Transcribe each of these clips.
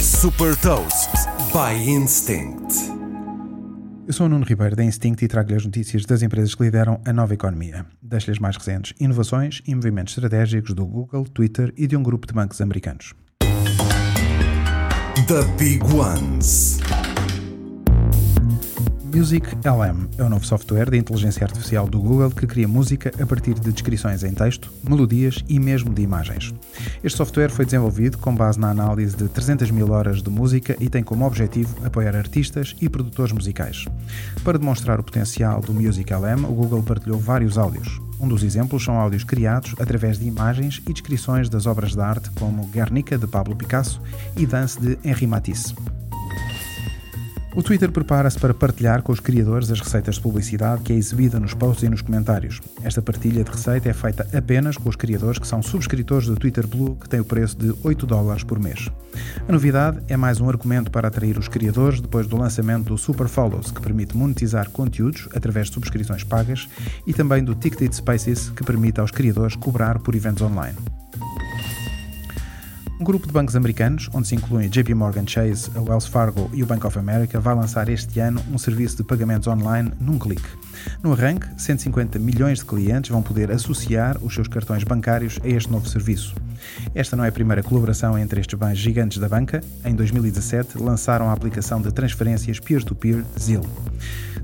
Super Toast by Instinct. Eu sou o Nuno Ribeiro da Instinct e trago-lhe as notícias das empresas que lideram a nova economia. Deixo-lhe as mais recentes inovações e movimentos estratégicos do Google, Twitter e de um grupo de bancos americanos. The Big Ones. Music LM é o novo software de inteligência artificial do Google que cria música a partir de descrições em texto, melodias e mesmo de imagens. Este software foi desenvolvido com base na análise de 300 mil horas de música e tem como objetivo apoiar artistas e produtores musicais. Para demonstrar o potencial do Music LM, o Google partilhou vários áudios. Um dos exemplos são áudios criados através de imagens e descrições das obras de arte como Guernica de Pablo Picasso e Dance de Henri Matisse. O Twitter prepara-se para partilhar com os criadores as receitas de publicidade que é exibida nos posts e nos comentários. Esta partilha de receita é feita apenas com os criadores que são subscritores do Twitter Blue, que tem o preço de 8 dólares por mês. A novidade é mais um argumento para atrair os criadores depois do lançamento do Super Follows, que permite monetizar conteúdos através de subscrições pagas, e também do Ticketed Spaces, que permite aos criadores cobrar por eventos online. Um grupo de bancos americanos, onde se incluem JP Morgan Chase, a Wells Fargo e o Bank of America, vai lançar este ano um serviço de pagamentos online num clique. No arranque, 150 milhões de clientes vão poder associar os seus cartões bancários a este novo serviço. Esta não é a primeira colaboração entre estes bancos gigantes da banca. Em 2017, lançaram a aplicação de transferências peer-to-peer ZIL.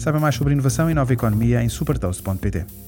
Saiba mais sobre inovação e nova economia em supertoast.pt.